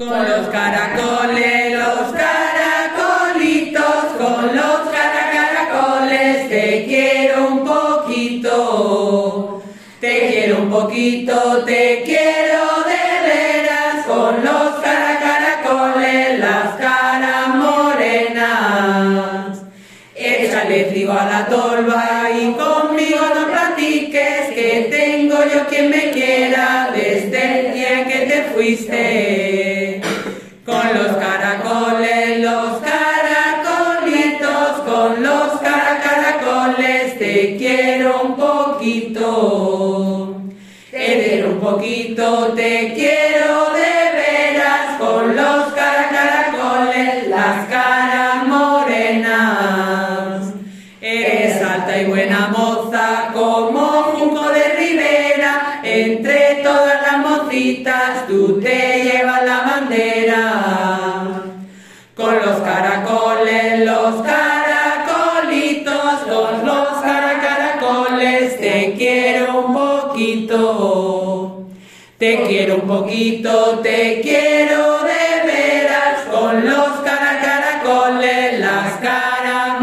Con los caracoles, los caracolitos, con los caracoles te quiero un poquito. Te quiero un poquito, te quiero de veras, con los caracoles, las caras morenas. Échale trigo a la tolva y conmigo no platiques, que tengo yo quien me quiera desde el día que te fuiste. Con los caracoles, los caracolitos, con los caracoles te quiero un poquito. Te un poquito, te quiero de veras, con los caracoles, las caras morenas. Eres alta y buena moza, como junco de ribera, entre todas las mocitas tú te Con los caracoles, los caracolitos, con los caracaracoles, te quiero un poquito. Te quiero un poquito, te quiero de veras, con los caracaracoles, las caras